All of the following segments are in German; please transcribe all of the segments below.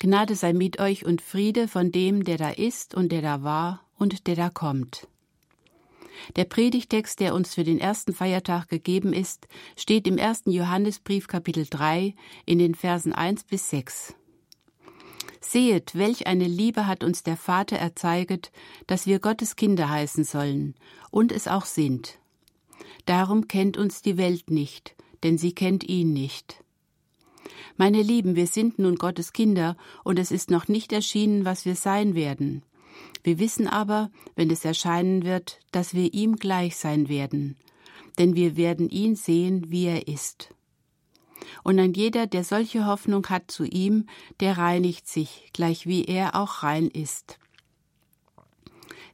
Gnade sei mit euch und Friede von dem, der da ist und der da war und der da kommt. Der Predigtext, der uns für den ersten Feiertag gegeben ist, steht im ersten Johannesbrief Kapitel 3 in den Versen 1 bis 6. Sehet, welch eine Liebe hat uns der Vater erzeiget, dass wir Gottes Kinder heißen sollen und es auch sind. Darum kennt uns die Welt nicht, denn sie kennt ihn nicht. Meine Lieben, wir sind nun Gottes Kinder, und es ist noch nicht erschienen, was wir sein werden. Wir wissen aber, wenn es erscheinen wird, dass wir ihm gleich sein werden, denn wir werden ihn sehen, wie er ist. Und ein jeder, der solche Hoffnung hat zu ihm, der reinigt sich, gleich wie er auch rein ist.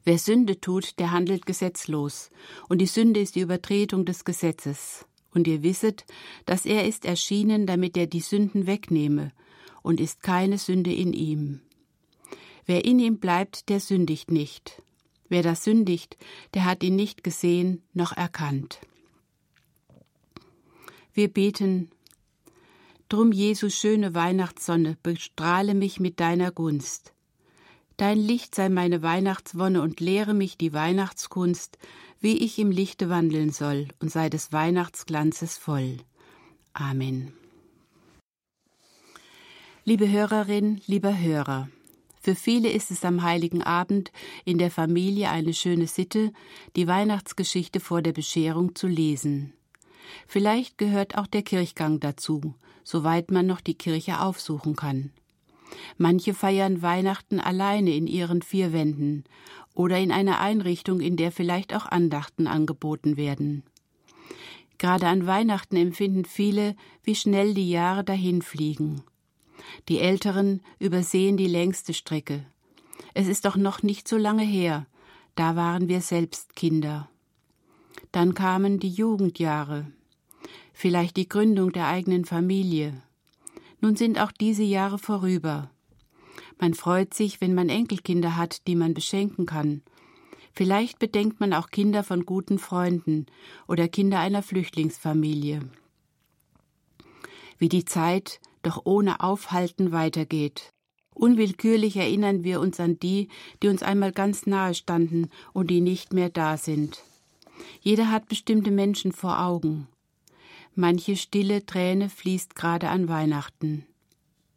Wer Sünde tut, der handelt gesetzlos, und die Sünde ist die Übertretung des Gesetzes und ihr wisset, dass er ist erschienen, damit er die Sünden wegnehme, und ist keine Sünde in ihm. Wer in ihm bleibt, der sündigt nicht. Wer das sündigt, der hat ihn nicht gesehen noch erkannt. Wir beten, Drum, Jesus, schöne Weihnachtssonne, bestrahle mich mit deiner Gunst. Dein Licht sei meine Weihnachtswonne und lehre mich die Weihnachtskunst, wie ich im Lichte wandeln soll und sei des Weihnachtsglanzes voll. Amen. Liebe Hörerin, lieber Hörer, für viele ist es am heiligen Abend in der Familie eine schöne Sitte, die Weihnachtsgeschichte vor der Bescherung zu lesen. Vielleicht gehört auch der Kirchgang dazu, soweit man noch die Kirche aufsuchen kann. Manche feiern Weihnachten alleine in ihren vier Wänden oder in einer Einrichtung, in der vielleicht auch Andachten angeboten werden. Gerade an Weihnachten empfinden viele, wie schnell die Jahre dahinfliegen. Die Älteren übersehen die längste Strecke. Es ist doch noch nicht so lange her, da waren wir selbst Kinder. Dann kamen die Jugendjahre, vielleicht die Gründung der eigenen Familie, nun sind auch diese Jahre vorüber. Man freut sich, wenn man Enkelkinder hat, die man beschenken kann. Vielleicht bedenkt man auch Kinder von guten Freunden oder Kinder einer Flüchtlingsfamilie. Wie die Zeit doch ohne Aufhalten weitergeht. Unwillkürlich erinnern wir uns an die, die uns einmal ganz nahe standen und die nicht mehr da sind. Jeder hat bestimmte Menschen vor Augen. Manche stille Träne fließt gerade an Weihnachten.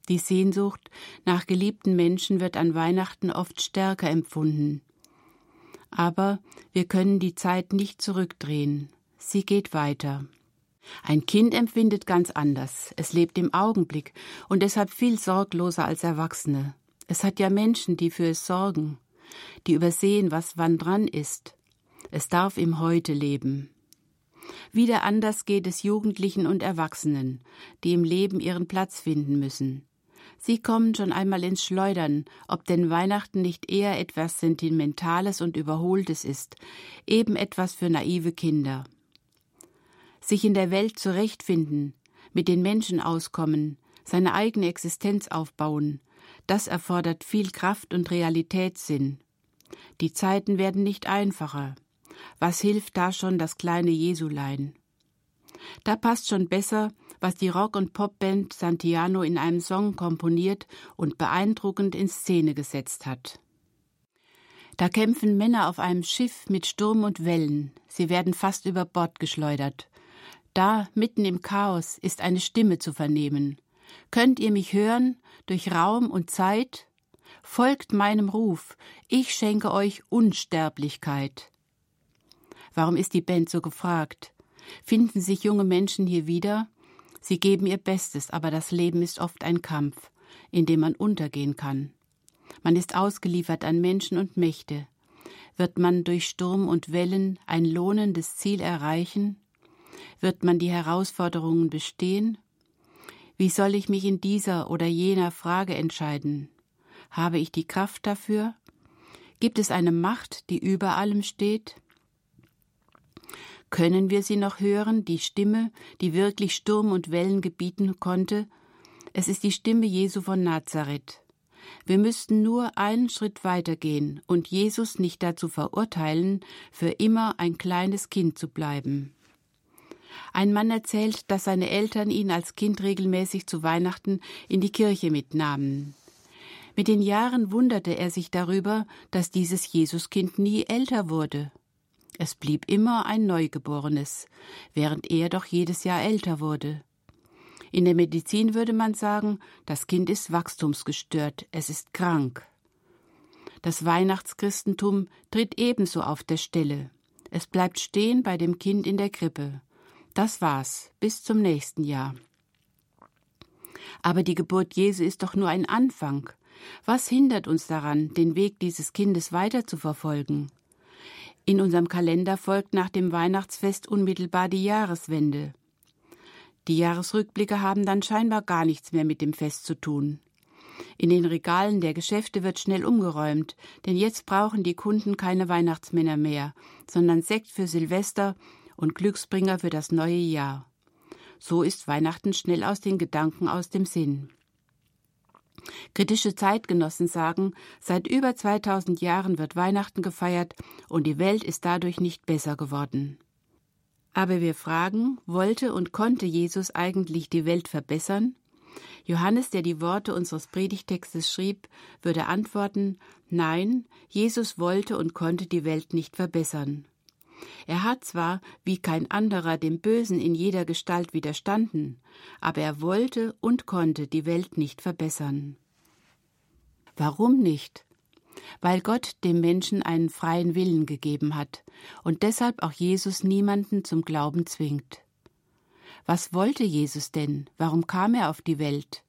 Die Sehnsucht nach geliebten Menschen wird an Weihnachten oft stärker empfunden. Aber wir können die Zeit nicht zurückdrehen. Sie geht weiter. Ein Kind empfindet ganz anders. Es lebt im Augenblick und deshalb viel sorgloser als Erwachsene. Es hat ja Menschen, die für es sorgen, die übersehen, was wann dran ist. Es darf im Heute leben. Wieder anders geht es Jugendlichen und Erwachsenen, die im Leben ihren Platz finden müssen. Sie kommen schon einmal ins Schleudern, ob denn Weihnachten nicht eher etwas Sentimentales und Überholtes ist, eben etwas für naive Kinder. Sich in der Welt zurechtfinden, mit den Menschen auskommen, seine eigene Existenz aufbauen, das erfordert viel Kraft und Realitätssinn. Die Zeiten werden nicht einfacher. Was hilft da schon das kleine Jesulein? Da passt schon besser, was die Rock- und Popband Santiano in einem Song komponiert und beeindruckend in Szene gesetzt hat. Da kämpfen Männer auf einem Schiff mit Sturm und Wellen, sie werden fast über Bord geschleudert. Da, mitten im Chaos, ist eine Stimme zu vernehmen. Könnt ihr mich hören, durch Raum und Zeit? Folgt meinem Ruf, ich schenke euch Unsterblichkeit. Warum ist die Band so gefragt? Finden sich junge Menschen hier wieder? Sie geben ihr Bestes, aber das Leben ist oft ein Kampf, in dem man untergehen kann. Man ist ausgeliefert an Menschen und Mächte. Wird man durch Sturm und Wellen ein lohnendes Ziel erreichen? Wird man die Herausforderungen bestehen? Wie soll ich mich in dieser oder jener Frage entscheiden? Habe ich die Kraft dafür? Gibt es eine Macht, die über allem steht? Können wir sie noch hören, die Stimme, die wirklich Sturm und Wellen gebieten konnte? Es ist die Stimme Jesu von Nazareth. Wir müssten nur einen Schritt weitergehen und Jesus nicht dazu verurteilen, für immer ein kleines Kind zu bleiben. Ein Mann erzählt, dass seine Eltern ihn als Kind regelmäßig zu Weihnachten in die Kirche mitnahmen. Mit den Jahren wunderte er sich darüber, dass dieses Jesuskind nie älter wurde. Es blieb immer ein Neugeborenes, während er doch jedes Jahr älter wurde. In der Medizin würde man sagen, das Kind ist wachstumsgestört, es ist krank. Das Weihnachtschristentum tritt ebenso auf der Stelle. Es bleibt stehen bei dem Kind in der Krippe. Das war's, bis zum nächsten Jahr. Aber die Geburt Jesu ist doch nur ein Anfang. Was hindert uns daran, den Weg dieses Kindes weiter zu verfolgen? In unserem Kalender folgt nach dem Weihnachtsfest unmittelbar die Jahreswende. Die Jahresrückblicke haben dann scheinbar gar nichts mehr mit dem Fest zu tun. In den Regalen der Geschäfte wird schnell umgeräumt, denn jetzt brauchen die Kunden keine Weihnachtsmänner mehr, sondern Sekt für Silvester und Glücksbringer für das neue Jahr. So ist Weihnachten schnell aus den Gedanken aus dem Sinn. Kritische Zeitgenossen sagen, seit über 2000 Jahren wird Weihnachten gefeiert und die Welt ist dadurch nicht besser geworden. Aber wir fragen, wollte und konnte Jesus eigentlich die Welt verbessern? Johannes, der die Worte unseres Predigtextes schrieb, würde antworten Nein, Jesus wollte und konnte die Welt nicht verbessern. Er hat zwar, wie kein anderer, dem Bösen in jeder Gestalt widerstanden, aber er wollte und konnte die Welt nicht verbessern. Warum nicht? Weil Gott dem Menschen einen freien Willen gegeben hat und deshalb auch Jesus niemanden zum Glauben zwingt. Was wollte Jesus denn? Warum kam er auf die Welt?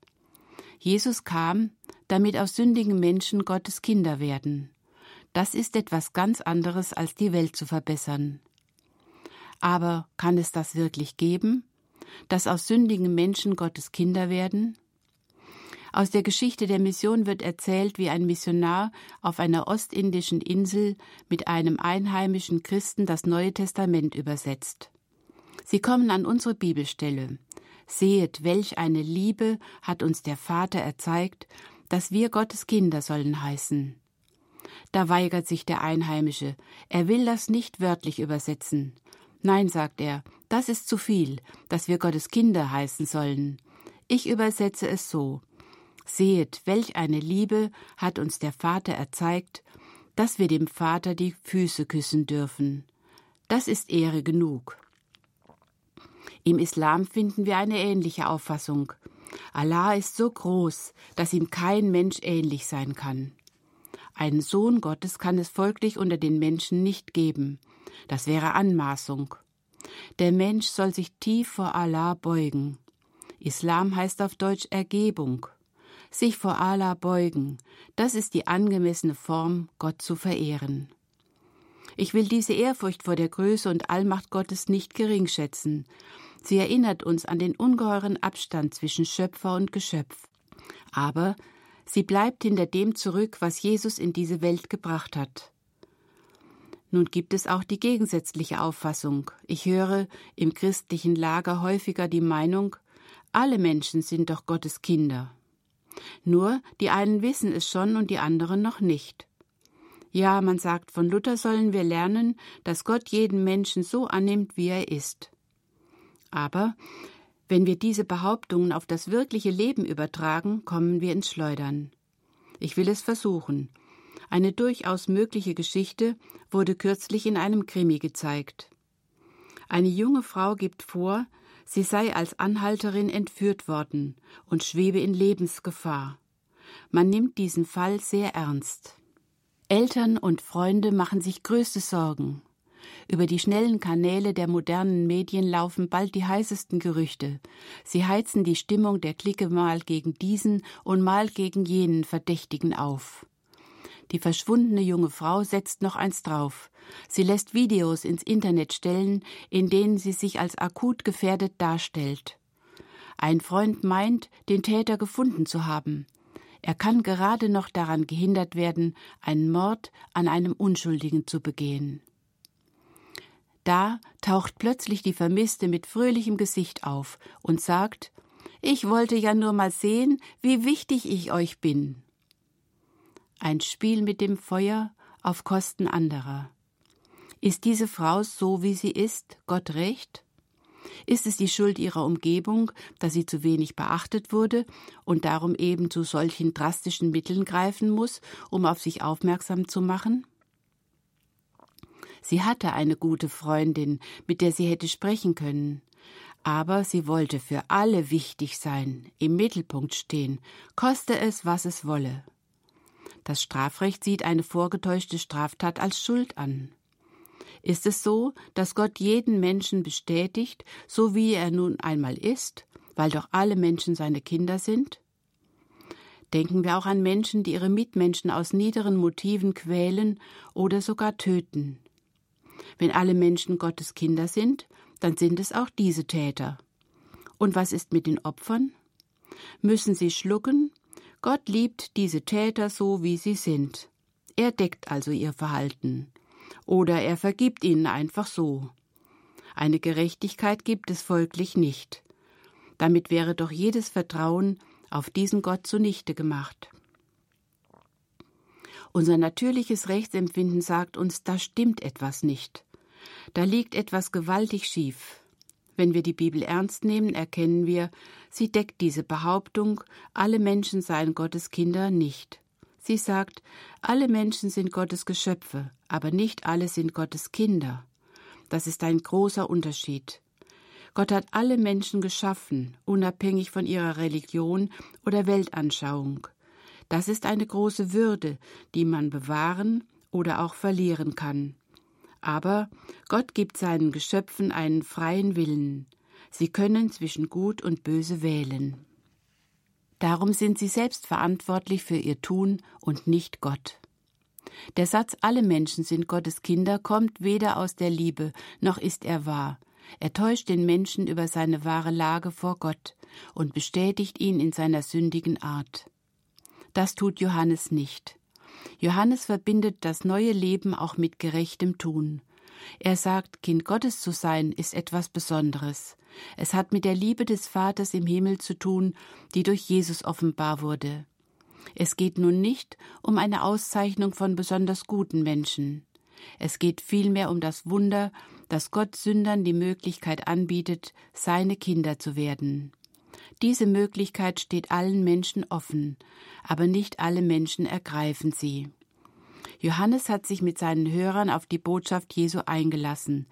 Jesus kam, damit aus sündigen Menschen Gottes Kinder werden. Das ist etwas ganz anderes, als die Welt zu verbessern. Aber kann es das wirklich geben, dass aus sündigen Menschen Gottes Kinder werden? Aus der Geschichte der Mission wird erzählt, wie ein Missionar auf einer ostindischen Insel mit einem einheimischen Christen das Neue Testament übersetzt. Sie kommen an unsere Bibelstelle. Sehet, welch eine Liebe hat uns der Vater erzeigt, dass wir Gottes Kinder sollen heißen. Da weigert sich der Einheimische, er will das nicht wörtlich übersetzen. Nein, sagt er, das ist zu viel, dass wir Gottes Kinder heißen sollen. Ich übersetze es so. Sehet, welch eine Liebe hat uns der Vater erzeigt, dass wir dem Vater die Füße küssen dürfen. Das ist Ehre genug. Im Islam finden wir eine ähnliche Auffassung. Allah ist so groß, dass ihm kein Mensch ähnlich sein kann. Einen Sohn Gottes kann es folglich unter den Menschen nicht geben. Das wäre Anmaßung. Der Mensch soll sich tief vor Allah beugen. Islam heißt auf Deutsch Ergebung. Sich vor Allah beugen, das ist die angemessene Form, Gott zu verehren. Ich will diese Ehrfurcht vor der Größe und Allmacht Gottes nicht geringschätzen. Sie erinnert uns an den ungeheuren Abstand zwischen Schöpfer und Geschöpf. Aber sie bleibt hinter dem zurück, was Jesus in diese Welt gebracht hat. Nun gibt es auch die gegensätzliche Auffassung. Ich höre im christlichen Lager häufiger die Meinung, alle Menschen sind doch Gottes Kinder. Nur die einen wissen es schon und die anderen noch nicht. Ja, man sagt, von Luther sollen wir lernen, dass Gott jeden Menschen so annimmt, wie er ist. Aber wenn wir diese Behauptungen auf das wirkliche Leben übertragen, kommen wir ins Schleudern. Ich will es versuchen, eine durchaus mögliche Geschichte wurde kürzlich in einem Krimi gezeigt. Eine junge Frau gibt vor, sie sei als Anhalterin entführt worden und schwebe in Lebensgefahr. Man nimmt diesen Fall sehr ernst. Eltern und Freunde machen sich größte Sorgen. Über die schnellen Kanäle der modernen Medien laufen bald die heißesten Gerüchte. Sie heizen die Stimmung der Clique mal gegen diesen und mal gegen jenen Verdächtigen auf. Die verschwundene junge Frau setzt noch eins drauf. Sie lässt Videos ins Internet stellen, in denen sie sich als akut gefährdet darstellt. Ein Freund meint, den Täter gefunden zu haben. Er kann gerade noch daran gehindert werden, einen Mord an einem Unschuldigen zu begehen. Da taucht plötzlich die Vermisste mit fröhlichem Gesicht auf und sagt Ich wollte ja nur mal sehen, wie wichtig ich euch bin ein Spiel mit dem Feuer auf Kosten anderer. Ist diese Frau so, wie sie ist, Gott recht? Ist es die Schuld ihrer Umgebung, dass sie zu wenig beachtet wurde und darum eben zu solchen drastischen Mitteln greifen muss, um auf sich aufmerksam zu machen? Sie hatte eine gute Freundin, mit der sie hätte sprechen können. Aber sie wollte für alle wichtig sein, im Mittelpunkt stehen, koste es, was es wolle. Das Strafrecht sieht eine vorgetäuschte Straftat als Schuld an. Ist es so, dass Gott jeden Menschen bestätigt, so wie er nun einmal ist, weil doch alle Menschen seine Kinder sind? Denken wir auch an Menschen, die ihre Mitmenschen aus niederen Motiven quälen oder sogar töten. Wenn alle Menschen Gottes Kinder sind, dann sind es auch diese Täter. Und was ist mit den Opfern? Müssen sie schlucken? Gott liebt diese Täter so, wie sie sind. Er deckt also ihr Verhalten oder er vergibt ihnen einfach so. Eine Gerechtigkeit gibt es folglich nicht. Damit wäre doch jedes Vertrauen auf diesen Gott zunichte gemacht. Unser natürliches Rechtsempfinden sagt uns, da stimmt etwas nicht. Da liegt etwas gewaltig schief. Wenn wir die Bibel ernst nehmen, erkennen wir, sie deckt diese Behauptung, alle Menschen seien Gottes Kinder nicht. Sie sagt, alle Menschen sind Gottes Geschöpfe, aber nicht alle sind Gottes Kinder. Das ist ein großer Unterschied. Gott hat alle Menschen geschaffen, unabhängig von ihrer Religion oder Weltanschauung. Das ist eine große Würde, die man bewahren oder auch verlieren kann. Aber Gott gibt seinen Geschöpfen einen freien Willen. Sie können zwischen Gut und Böse wählen. Darum sind sie selbst verantwortlich für ihr Tun und nicht Gott. Der Satz Alle Menschen sind Gottes Kinder kommt weder aus der Liebe, noch ist er wahr. Er täuscht den Menschen über seine wahre Lage vor Gott und bestätigt ihn in seiner sündigen Art. Das tut Johannes nicht. Johannes verbindet das neue Leben auch mit gerechtem Tun. Er sagt, Kind Gottes zu sein, ist etwas Besonderes. Es hat mit der Liebe des Vaters im Himmel zu tun, die durch Jesus offenbar wurde. Es geht nun nicht um eine Auszeichnung von besonders guten Menschen. Es geht vielmehr um das Wunder, dass Gott Sündern die Möglichkeit anbietet, seine Kinder zu werden. Diese Möglichkeit steht allen Menschen offen, aber nicht alle Menschen ergreifen sie. Johannes hat sich mit seinen Hörern auf die Botschaft Jesu eingelassen.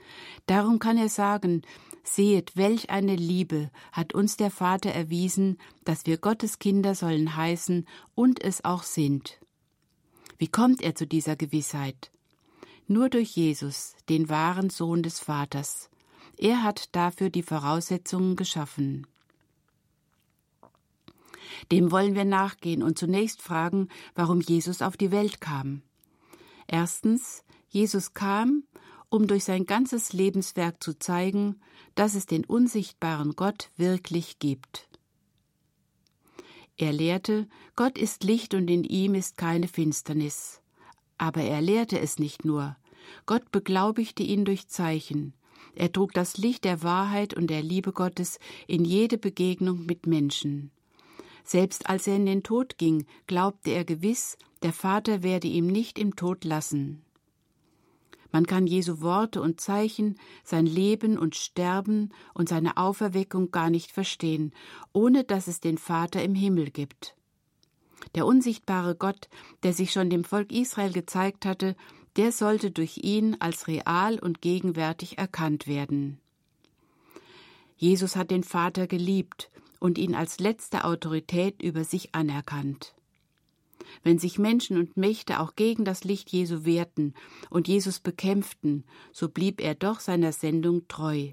Darum kann er sagen, Seht, welch eine Liebe hat uns der Vater erwiesen, dass wir Gottes Kinder sollen heißen und es auch sind. Wie kommt er zu dieser Gewissheit? Nur durch Jesus, den wahren Sohn des Vaters. Er hat dafür die Voraussetzungen geschaffen. Dem wollen wir nachgehen und zunächst fragen, warum Jesus auf die Welt kam. Erstens, Jesus kam, um durch sein ganzes Lebenswerk zu zeigen, dass es den unsichtbaren Gott wirklich gibt. Er lehrte, Gott ist Licht und in ihm ist keine Finsternis. Aber er lehrte es nicht nur. Gott beglaubigte ihn durch Zeichen. Er trug das Licht der Wahrheit und der Liebe Gottes in jede Begegnung mit Menschen. Selbst als er in den Tod ging, glaubte er gewiss, der Vater werde ihm nicht im Tod lassen. Man kann Jesu Worte und Zeichen, sein Leben und Sterben und seine Auferweckung gar nicht verstehen, ohne dass es den Vater im Himmel gibt. Der unsichtbare Gott, der sich schon dem Volk Israel gezeigt hatte, der sollte durch ihn als real und gegenwärtig erkannt werden. Jesus hat den Vater geliebt und ihn als letzte Autorität über sich anerkannt. Wenn sich Menschen und Mächte auch gegen das Licht Jesu wehrten und Jesus bekämpften, so blieb er doch seiner Sendung treu.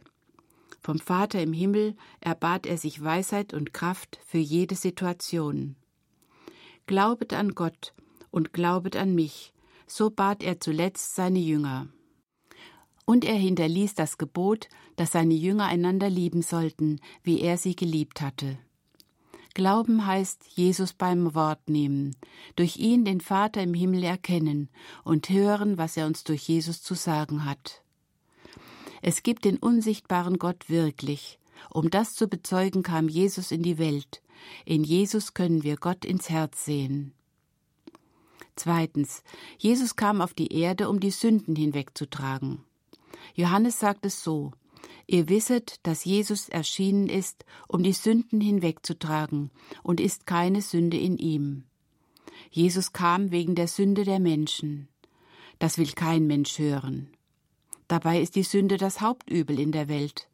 Vom Vater im Himmel erbat er sich Weisheit und Kraft für jede Situation. Glaubet an Gott und glaubet an mich, so bat er zuletzt seine Jünger. Und er hinterließ das Gebot, dass seine Jünger einander lieben sollten, wie er sie geliebt hatte. Glauben heißt Jesus beim Wort nehmen, durch ihn den Vater im Himmel erkennen und hören, was er uns durch Jesus zu sagen hat. Es gibt den unsichtbaren Gott wirklich. Um das zu bezeugen, kam Jesus in die Welt. In Jesus können wir Gott ins Herz sehen. Zweitens. Jesus kam auf die Erde, um die Sünden hinwegzutragen. Johannes sagt es so Ihr wisset, dass Jesus erschienen ist, um die Sünden hinwegzutragen, und ist keine Sünde in ihm. Jesus kam wegen der Sünde der Menschen. Das will kein Mensch hören. Dabei ist die Sünde das Hauptübel in der Welt.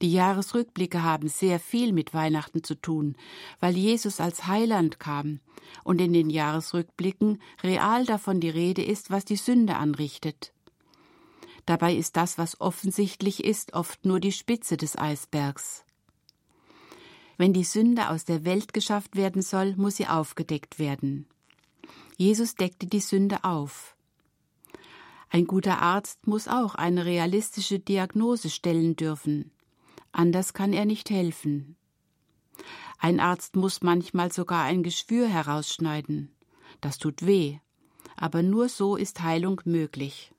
Die Jahresrückblicke haben sehr viel mit Weihnachten zu tun, weil Jesus als Heiland kam und in den Jahresrückblicken real davon die Rede ist, was die Sünde anrichtet. Dabei ist das, was offensichtlich ist, oft nur die Spitze des Eisbergs. Wenn die Sünde aus der Welt geschafft werden soll, muss sie aufgedeckt werden. Jesus deckte die Sünde auf. Ein guter Arzt muss auch eine realistische Diagnose stellen dürfen. Anders kann er nicht helfen. Ein Arzt muss manchmal sogar ein Geschwür herausschneiden. Das tut weh, aber nur so ist Heilung möglich.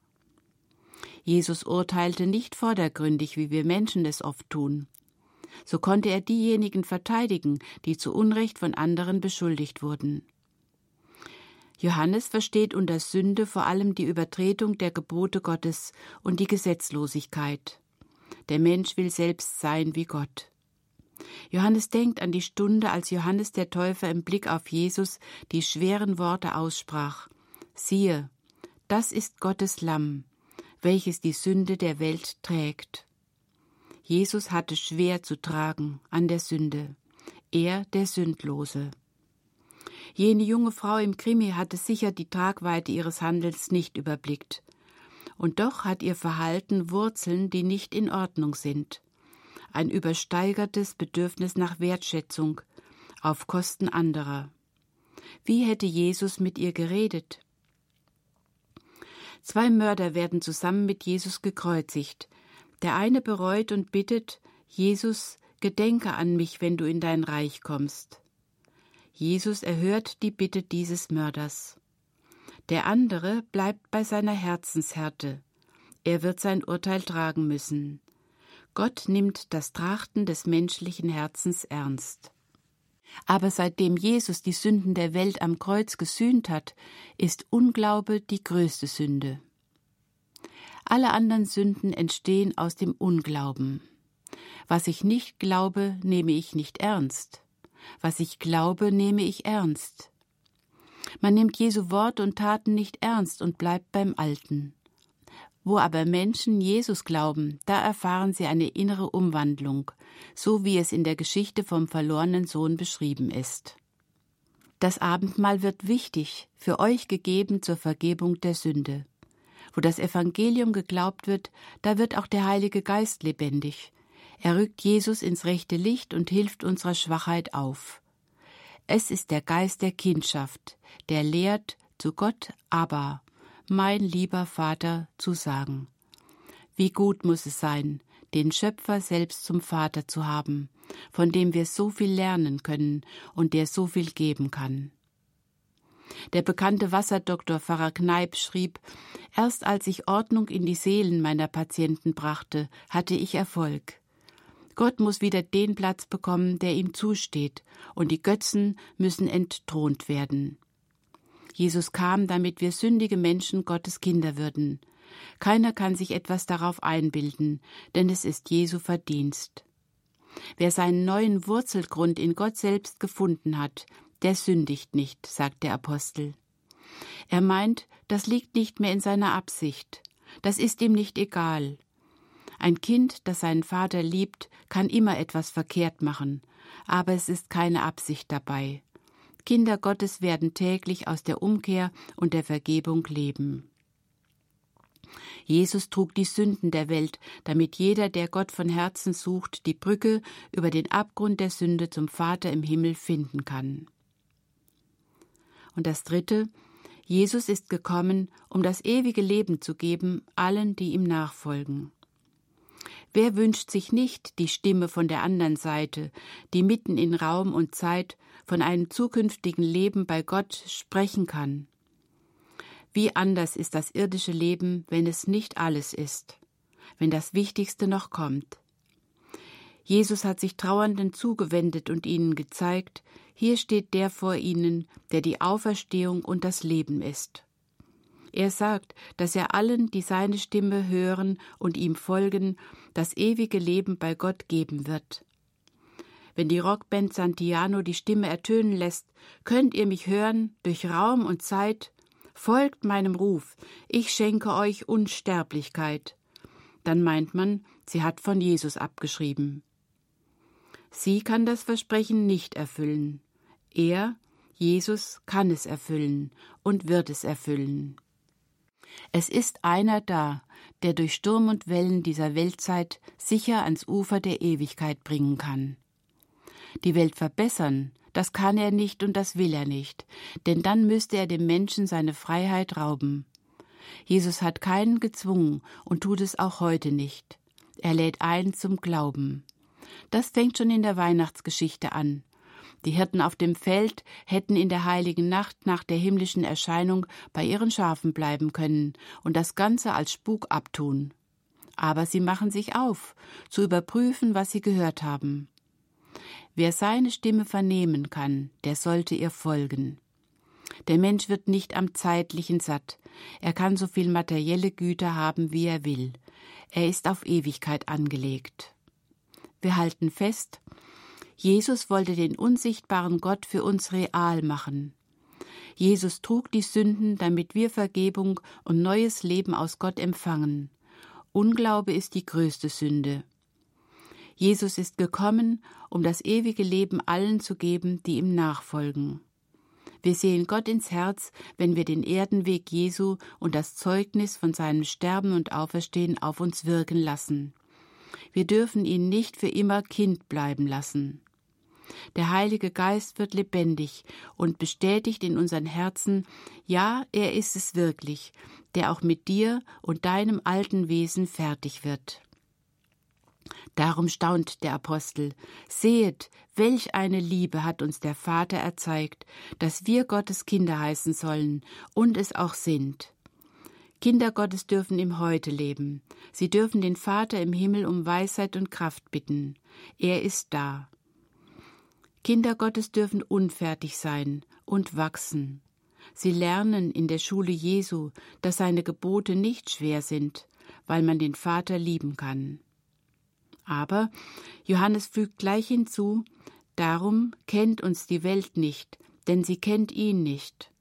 Jesus urteilte nicht vordergründig, wie wir Menschen es oft tun. So konnte er diejenigen verteidigen, die zu Unrecht von anderen beschuldigt wurden. Johannes versteht unter Sünde vor allem die Übertretung der Gebote Gottes und die Gesetzlosigkeit. Der Mensch will selbst sein wie Gott. Johannes denkt an die Stunde, als Johannes der Täufer im Blick auf Jesus die schweren Worte aussprach. Siehe, das ist Gottes Lamm, welches die Sünde der Welt trägt. Jesus hatte schwer zu tragen an der Sünde, er der Sündlose. Jene junge Frau im Krimi hatte sicher die Tragweite ihres Handelns nicht überblickt. Und doch hat ihr Verhalten Wurzeln, die nicht in Ordnung sind. Ein übersteigertes Bedürfnis nach Wertschätzung auf Kosten anderer. Wie hätte Jesus mit ihr geredet? Zwei Mörder werden zusammen mit Jesus gekreuzigt. Der eine bereut und bittet, Jesus, gedenke an mich, wenn du in dein Reich kommst. Jesus erhört die Bitte dieses Mörders. Der andere bleibt bei seiner Herzenshärte. Er wird sein Urteil tragen müssen. Gott nimmt das Trachten des menschlichen Herzens ernst. Aber seitdem Jesus die Sünden der Welt am Kreuz gesühnt hat, ist Unglaube die größte Sünde. Alle anderen Sünden entstehen aus dem Unglauben. Was ich nicht glaube, nehme ich nicht ernst. Was ich glaube, nehme ich ernst. Man nimmt Jesu Wort und Taten nicht ernst und bleibt beim Alten. Wo aber Menschen Jesus glauben, da erfahren sie eine innere Umwandlung, so wie es in der Geschichte vom verlorenen Sohn beschrieben ist. Das Abendmahl wird wichtig, für euch gegeben zur Vergebung der Sünde. Wo das Evangelium geglaubt wird, da wird auch der Heilige Geist lebendig, er rückt Jesus ins rechte Licht und hilft unserer Schwachheit auf. Es ist der Geist der Kindschaft, der lehrt, zu Gott aber, mein lieber Vater, zu sagen. Wie gut muss es sein, den Schöpfer selbst zum Vater zu haben, von dem wir so viel lernen können und der so viel geben kann. Der bekannte Wasserdoktor Pfarrer Kneip schrieb, erst als ich Ordnung in die Seelen meiner Patienten brachte, hatte ich Erfolg. Gott muss wieder den Platz bekommen, der ihm zusteht, und die Götzen müssen entthront werden. Jesus kam, damit wir sündige Menschen Gottes Kinder würden. Keiner kann sich etwas darauf einbilden, denn es ist Jesu Verdienst. Wer seinen neuen Wurzelgrund in Gott selbst gefunden hat, der sündigt nicht, sagt der Apostel. Er meint, das liegt nicht mehr in seiner Absicht, das ist ihm nicht egal, ein Kind, das seinen Vater liebt, kann immer etwas verkehrt machen, aber es ist keine Absicht dabei. Kinder Gottes werden täglich aus der Umkehr und der Vergebung leben. Jesus trug die Sünden der Welt, damit jeder, der Gott von Herzen sucht, die Brücke über den Abgrund der Sünde zum Vater im Himmel finden kann. Und das Dritte, Jesus ist gekommen, um das ewige Leben zu geben allen, die ihm nachfolgen. Wer wünscht sich nicht die Stimme von der anderen Seite, die mitten in Raum und Zeit von einem zukünftigen Leben bei Gott sprechen kann? Wie anders ist das irdische Leben, wenn es nicht alles ist, wenn das Wichtigste noch kommt. Jesus hat sich Trauernden zugewendet und ihnen gezeigt, hier steht der vor ihnen, der die Auferstehung und das Leben ist. Er sagt, dass er allen, die seine Stimme hören und ihm folgen, das ewige Leben bei Gott geben wird. Wenn die Rockband Santiano die Stimme ertönen lässt, könnt ihr mich hören durch Raum und Zeit, folgt meinem Ruf, ich schenke euch Unsterblichkeit. Dann meint man, sie hat von Jesus abgeschrieben. Sie kann das Versprechen nicht erfüllen. Er, Jesus, kann es erfüllen und wird es erfüllen. Es ist einer da, der durch Sturm und Wellen dieser Weltzeit sicher ans Ufer der Ewigkeit bringen kann. Die Welt verbessern, das kann er nicht und das will er nicht, denn dann müsste er dem Menschen seine Freiheit rauben. Jesus hat keinen gezwungen und tut es auch heute nicht. Er lädt ein zum Glauben. Das fängt schon in der Weihnachtsgeschichte an. Die Hirten auf dem Feld hätten in der heiligen Nacht nach der himmlischen Erscheinung bei ihren Schafen bleiben können und das Ganze als Spuk abtun. Aber sie machen sich auf, zu überprüfen, was sie gehört haben. Wer seine Stimme vernehmen kann, der sollte ihr folgen. Der Mensch wird nicht am Zeitlichen satt. Er kann so viel materielle Güter haben, wie er will. Er ist auf Ewigkeit angelegt. Wir halten fest, Jesus wollte den unsichtbaren Gott für uns real machen. Jesus trug die Sünden, damit wir Vergebung und neues Leben aus Gott empfangen. Unglaube ist die größte Sünde. Jesus ist gekommen, um das ewige Leben allen zu geben, die ihm nachfolgen. Wir sehen Gott ins Herz, wenn wir den Erdenweg Jesu und das Zeugnis von seinem Sterben und Auferstehen auf uns wirken lassen. Wir dürfen ihn nicht für immer Kind bleiben lassen. Der Heilige Geist wird lebendig und bestätigt in unseren Herzen, ja, er ist es wirklich, der auch mit dir und deinem alten Wesen fertig wird. Darum staunt der Apostel. Sehet, welch eine Liebe hat uns der Vater erzeigt, dass wir Gottes Kinder heißen sollen und es auch sind. Kinder Gottes dürfen im Heute leben. Sie dürfen den Vater im Himmel um Weisheit und Kraft bitten. Er ist da. Kinder Gottes dürfen unfertig sein und wachsen. Sie lernen in der Schule Jesu, dass seine Gebote nicht schwer sind, weil man den Vater lieben kann. Aber Johannes fügt gleich hinzu, darum kennt uns die Welt nicht, denn sie kennt ihn nicht.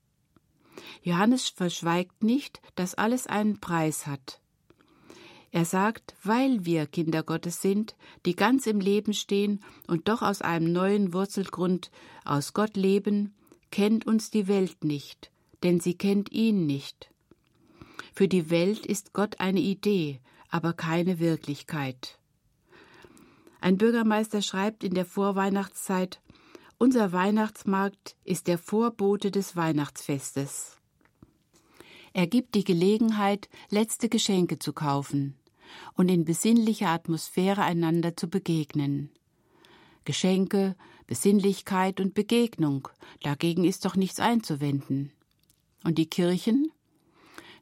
Johannes verschweigt nicht, dass alles einen Preis hat. Er sagt, weil wir Kinder Gottes sind, die ganz im Leben stehen und doch aus einem neuen Wurzelgrund aus Gott leben, kennt uns die Welt nicht, denn sie kennt ihn nicht. Für die Welt ist Gott eine Idee, aber keine Wirklichkeit. Ein Bürgermeister schreibt in der Vorweihnachtszeit Unser Weihnachtsmarkt ist der Vorbote des Weihnachtsfestes. Er gibt die Gelegenheit, letzte Geschenke zu kaufen und in besinnlicher Atmosphäre einander zu begegnen. Geschenke, Besinnlichkeit und Begegnung, dagegen ist doch nichts einzuwenden. Und die Kirchen?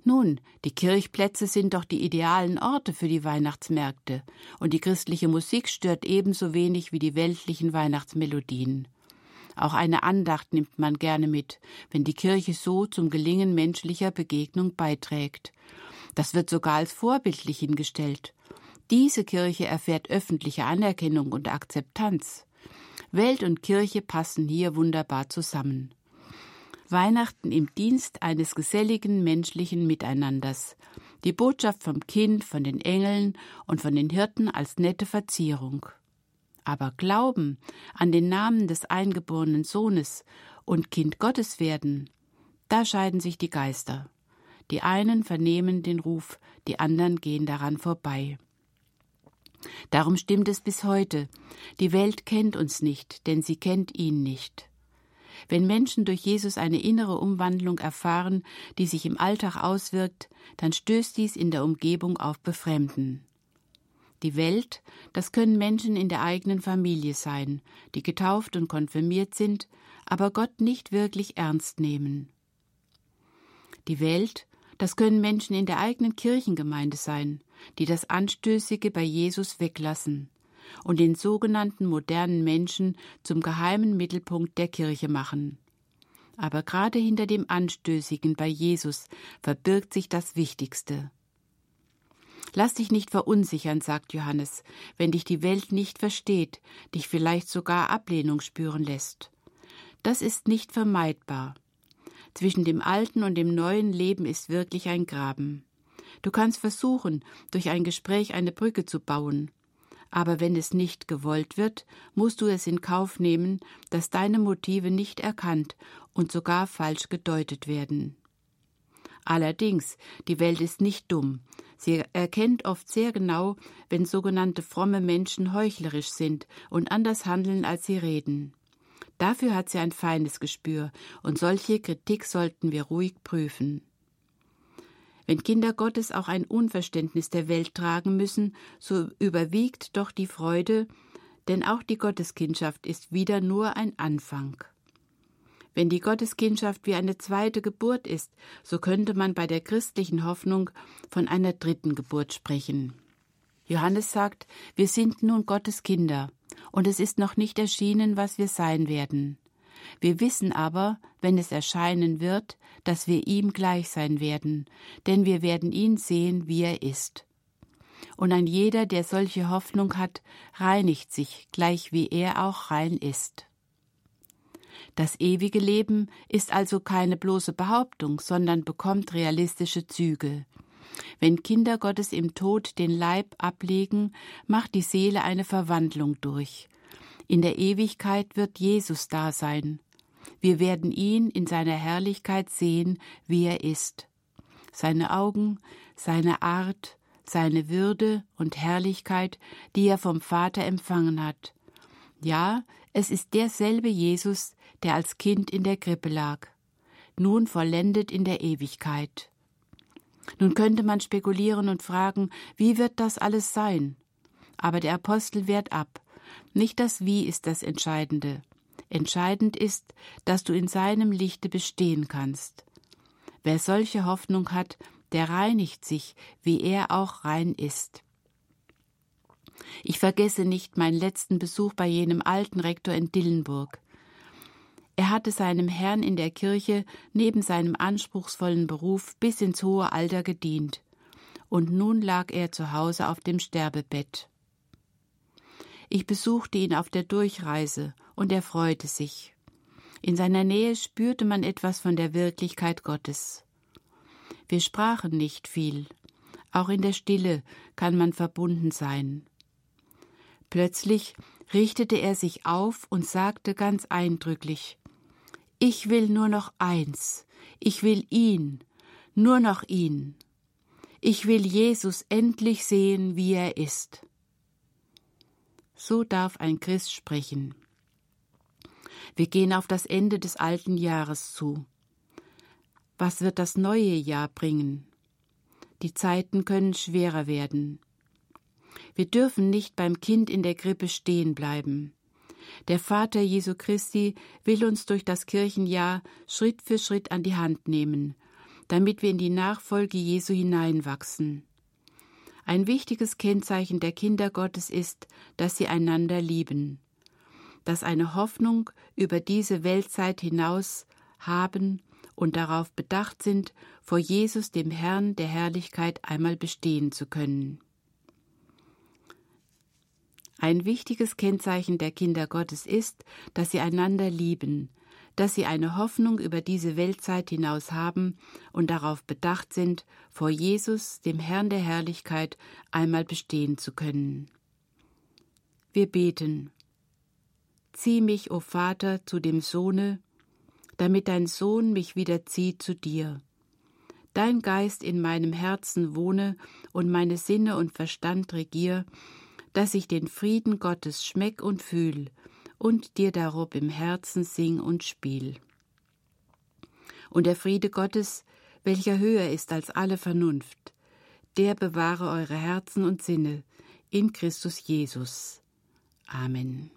Nun, die Kirchplätze sind doch die idealen Orte für die Weihnachtsmärkte, und die christliche Musik stört ebenso wenig wie die weltlichen Weihnachtsmelodien. Auch eine Andacht nimmt man gerne mit, wenn die Kirche so zum Gelingen menschlicher Begegnung beiträgt. Das wird sogar als vorbildlich hingestellt. Diese Kirche erfährt öffentliche Anerkennung und Akzeptanz. Welt und Kirche passen hier wunderbar zusammen. Weihnachten im Dienst eines geselligen menschlichen Miteinanders. Die Botschaft vom Kind, von den Engeln und von den Hirten als nette Verzierung. Aber Glauben an den Namen des eingeborenen Sohnes und Kind Gottes werden, da scheiden sich die Geister. Die einen vernehmen den Ruf, die anderen gehen daran vorbei. Darum stimmt es bis heute. Die Welt kennt uns nicht, denn sie kennt ihn nicht. Wenn Menschen durch Jesus eine innere Umwandlung erfahren, die sich im Alltag auswirkt, dann stößt dies in der Umgebung auf Befremden. Die Welt, das können Menschen in der eigenen Familie sein, die getauft und konfirmiert sind, aber Gott nicht wirklich ernst nehmen. Die Welt, das können Menschen in der eigenen Kirchengemeinde sein, die das Anstößige bei Jesus weglassen, und den sogenannten modernen Menschen zum geheimen Mittelpunkt der Kirche machen. Aber gerade hinter dem Anstößigen bei Jesus verbirgt sich das Wichtigste. Lass dich nicht verunsichern, sagt Johannes, wenn dich die Welt nicht versteht, dich vielleicht sogar Ablehnung spüren lässt. Das ist nicht vermeidbar. Zwischen dem alten und dem neuen Leben ist wirklich ein Graben. Du kannst versuchen, durch ein Gespräch eine Brücke zu bauen. Aber wenn es nicht gewollt wird, musst du es in Kauf nehmen, dass deine Motive nicht erkannt und sogar falsch gedeutet werden. Allerdings, die Welt ist nicht dumm. Sie erkennt oft sehr genau, wenn sogenannte fromme Menschen heuchlerisch sind und anders handeln, als sie reden. Dafür hat sie ein feines Gespür, und solche Kritik sollten wir ruhig prüfen. Wenn Kinder Gottes auch ein Unverständnis der Welt tragen müssen, so überwiegt doch die Freude, denn auch die Gotteskindschaft ist wieder nur ein Anfang. Wenn die Gotteskindschaft wie eine zweite Geburt ist, so könnte man bei der christlichen Hoffnung von einer dritten Geburt sprechen. Johannes sagt, wir sind nun Gottes Kinder, und es ist noch nicht erschienen, was wir sein werden. Wir wissen aber, wenn es erscheinen wird, dass wir ihm gleich sein werden, denn wir werden ihn sehen, wie er ist. Und ein jeder, der solche Hoffnung hat, reinigt sich, gleich wie er auch rein ist. Das ewige Leben ist also keine bloße Behauptung, sondern bekommt realistische Züge. Wenn Kinder Gottes im Tod den Leib ablegen, macht die Seele eine Verwandlung durch. In der Ewigkeit wird Jesus da sein. Wir werden ihn in seiner Herrlichkeit sehen, wie er ist. Seine Augen, seine Art, seine Würde und Herrlichkeit, die er vom Vater empfangen hat. Ja, es ist derselbe Jesus, der als Kind in der Krippe lag, nun vollendet in der Ewigkeit. Nun könnte man spekulieren und fragen, wie wird das alles sein? Aber der Apostel wehrt ab. Nicht das Wie ist das Entscheidende. Entscheidend ist, dass du in seinem Lichte bestehen kannst. Wer solche Hoffnung hat, der reinigt sich, wie er auch rein ist. Ich vergesse nicht meinen letzten Besuch bei jenem alten Rektor in Dillenburg. Er hatte seinem Herrn in der Kirche neben seinem anspruchsvollen Beruf bis ins hohe Alter gedient, und nun lag er zu Hause auf dem Sterbebett. Ich besuchte ihn auf der Durchreise, und er freute sich. In seiner Nähe spürte man etwas von der Wirklichkeit Gottes. Wir sprachen nicht viel, auch in der Stille kann man verbunden sein. Plötzlich richtete er sich auf und sagte ganz eindrücklich ich will nur noch eins. Ich will ihn, nur noch ihn. Ich will Jesus endlich sehen, wie er ist. So darf ein Christ sprechen. Wir gehen auf das Ende des alten Jahres zu. Was wird das neue Jahr bringen? Die Zeiten können schwerer werden. Wir dürfen nicht beim Kind in der Krippe stehen bleiben. Der Vater Jesu Christi will uns durch das Kirchenjahr Schritt für Schritt an die Hand nehmen, damit wir in die Nachfolge Jesu hineinwachsen. Ein wichtiges Kennzeichen der Kinder Gottes ist, dass sie einander lieben, dass eine Hoffnung über diese Weltzeit hinaus haben und darauf bedacht sind, vor Jesus dem Herrn der Herrlichkeit einmal bestehen zu können. Ein wichtiges Kennzeichen der Kinder Gottes ist, dass sie einander lieben, dass sie eine Hoffnung über diese Weltzeit hinaus haben und darauf bedacht sind, vor Jesus, dem Herrn der Herrlichkeit, einmal bestehen zu können. Wir beten. Zieh mich, o oh Vater, zu dem Sohne, damit dein Sohn mich wieder zieht zu dir. Dein Geist in meinem Herzen wohne und meine Sinne und Verstand regier, dass ich den Frieden Gottes schmeck und fühl und dir darob im Herzen sing und spiel. Und der Friede Gottes, welcher höher ist als alle Vernunft, der bewahre eure Herzen und Sinne in Christus Jesus. Amen.